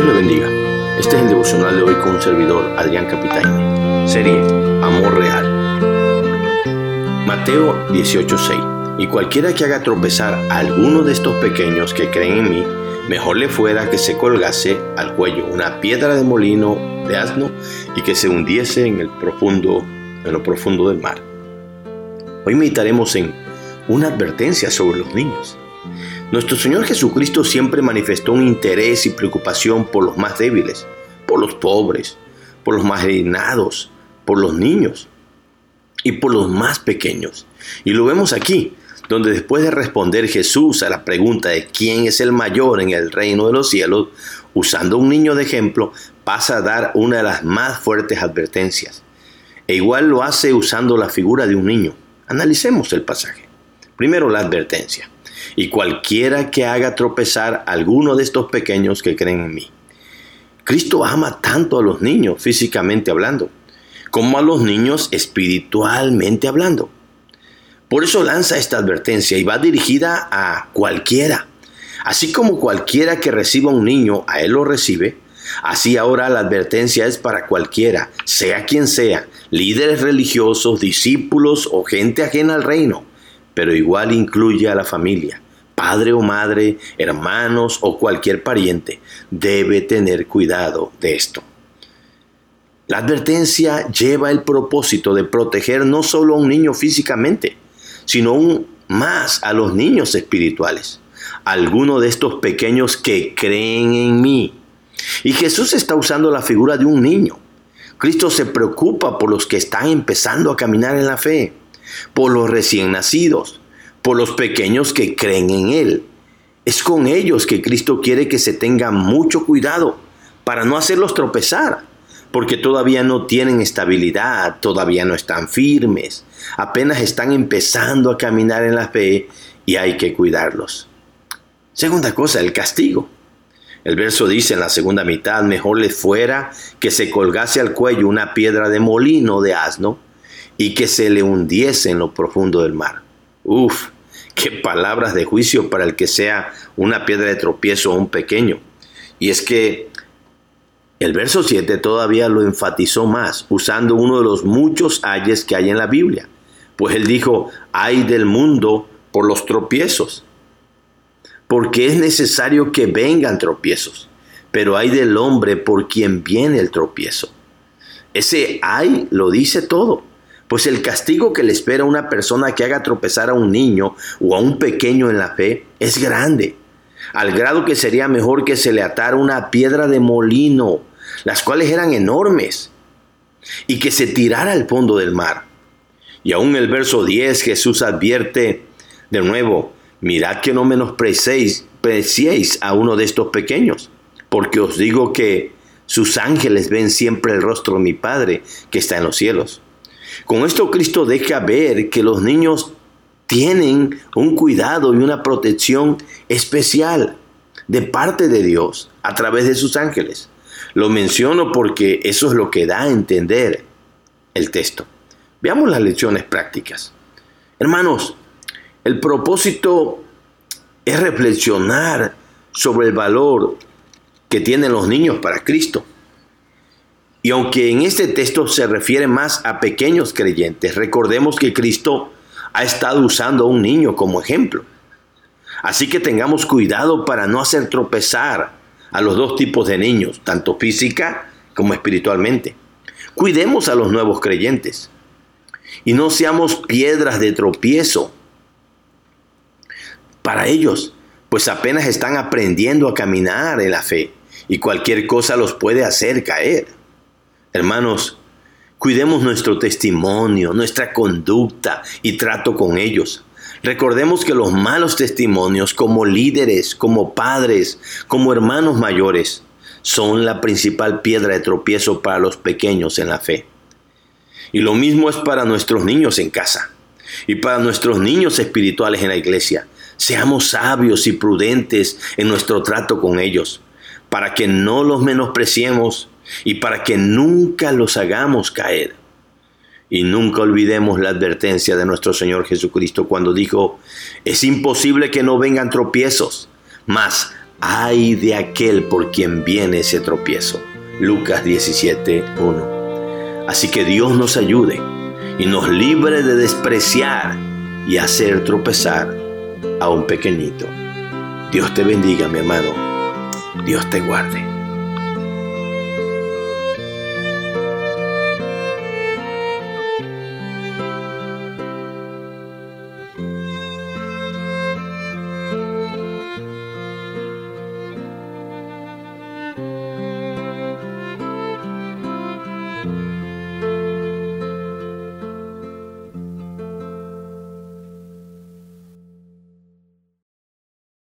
Dios le bendiga. Este es el devocional de hoy con un servidor, Adrián Capitaine. Serie Amor Real. Mateo 18:6. Y cualquiera que haga tropezar a alguno de estos pequeños que creen en mí, mejor le fuera que se colgase al cuello una piedra de molino de asno y que se hundiese en el profundo, en lo profundo del mar. Hoy meditaremos en una advertencia sobre los niños. Nuestro Señor Jesucristo siempre manifestó un interés y preocupación por los más débiles, por los pobres, por los marginados, por los niños y por los más pequeños. Y lo vemos aquí, donde después de responder Jesús a la pregunta de quién es el mayor en el reino de los cielos, usando un niño de ejemplo, pasa a dar una de las más fuertes advertencias. E igual lo hace usando la figura de un niño. Analicemos el pasaje. Primero la advertencia y cualquiera que haga tropezar a alguno de estos pequeños que creen en mí. Cristo ama tanto a los niños físicamente hablando, como a los niños espiritualmente hablando. Por eso lanza esta advertencia y va dirigida a cualquiera. Así como cualquiera que reciba un niño, a él lo recibe, así ahora la advertencia es para cualquiera, sea quien sea, líderes religiosos, discípulos o gente ajena al reino pero igual incluye a la familia. Padre o madre, hermanos o cualquier pariente debe tener cuidado de esto. La advertencia lleva el propósito de proteger no solo a un niño físicamente, sino aún más a los niños espirituales, algunos de estos pequeños que creen en mí. Y Jesús está usando la figura de un niño. Cristo se preocupa por los que están empezando a caminar en la fe por los recién nacidos, por los pequeños que creen en Él. Es con ellos que Cristo quiere que se tenga mucho cuidado para no hacerlos tropezar, porque todavía no tienen estabilidad, todavía no están firmes, apenas están empezando a caminar en la fe y hay que cuidarlos. Segunda cosa, el castigo. El verso dice en la segunda mitad, mejor les fuera que se colgase al cuello una piedra de molino de asno y que se le hundiese en lo profundo del mar. Uf, qué palabras de juicio para el que sea una piedra de tropiezo o un pequeño. Y es que el verso 7 todavía lo enfatizó más, usando uno de los muchos ayes que hay en la Biblia. Pues él dijo, hay del mundo por los tropiezos. Porque es necesario que vengan tropiezos, pero hay del hombre por quien viene el tropiezo. Ese hay lo dice todo. Pues el castigo que le espera una persona que haga tropezar a un niño o a un pequeño en la fe es grande, al grado que sería mejor que se le atara una piedra de molino, las cuales eran enormes, y que se tirara al fondo del mar. Y aún el verso 10 Jesús advierte de nuevo, mirad que no menospreciéis a uno de estos pequeños, porque os digo que sus ángeles ven siempre el rostro de mi Padre que está en los cielos. Con esto Cristo deja ver que los niños tienen un cuidado y una protección especial de parte de Dios a través de sus ángeles. Lo menciono porque eso es lo que da a entender el texto. Veamos las lecciones prácticas. Hermanos, el propósito es reflexionar sobre el valor que tienen los niños para Cristo. Y aunque en este texto se refiere más a pequeños creyentes, recordemos que Cristo ha estado usando a un niño como ejemplo. Así que tengamos cuidado para no hacer tropezar a los dos tipos de niños, tanto física como espiritualmente. Cuidemos a los nuevos creyentes y no seamos piedras de tropiezo para ellos, pues apenas están aprendiendo a caminar en la fe y cualquier cosa los puede hacer caer. Hermanos, cuidemos nuestro testimonio, nuestra conducta y trato con ellos. Recordemos que los malos testimonios como líderes, como padres, como hermanos mayores, son la principal piedra de tropiezo para los pequeños en la fe. Y lo mismo es para nuestros niños en casa y para nuestros niños espirituales en la iglesia. Seamos sabios y prudentes en nuestro trato con ellos, para que no los menospreciemos y para que nunca los hagamos caer. Y nunca olvidemos la advertencia de nuestro Señor Jesucristo cuando dijo, es imposible que no vengan tropiezos, mas ay de aquel por quien viene ese tropiezo. Lucas 17, 1. Así que Dios nos ayude y nos libre de despreciar y hacer tropezar a un pequeñito. Dios te bendiga, mi hermano. Dios te guarde.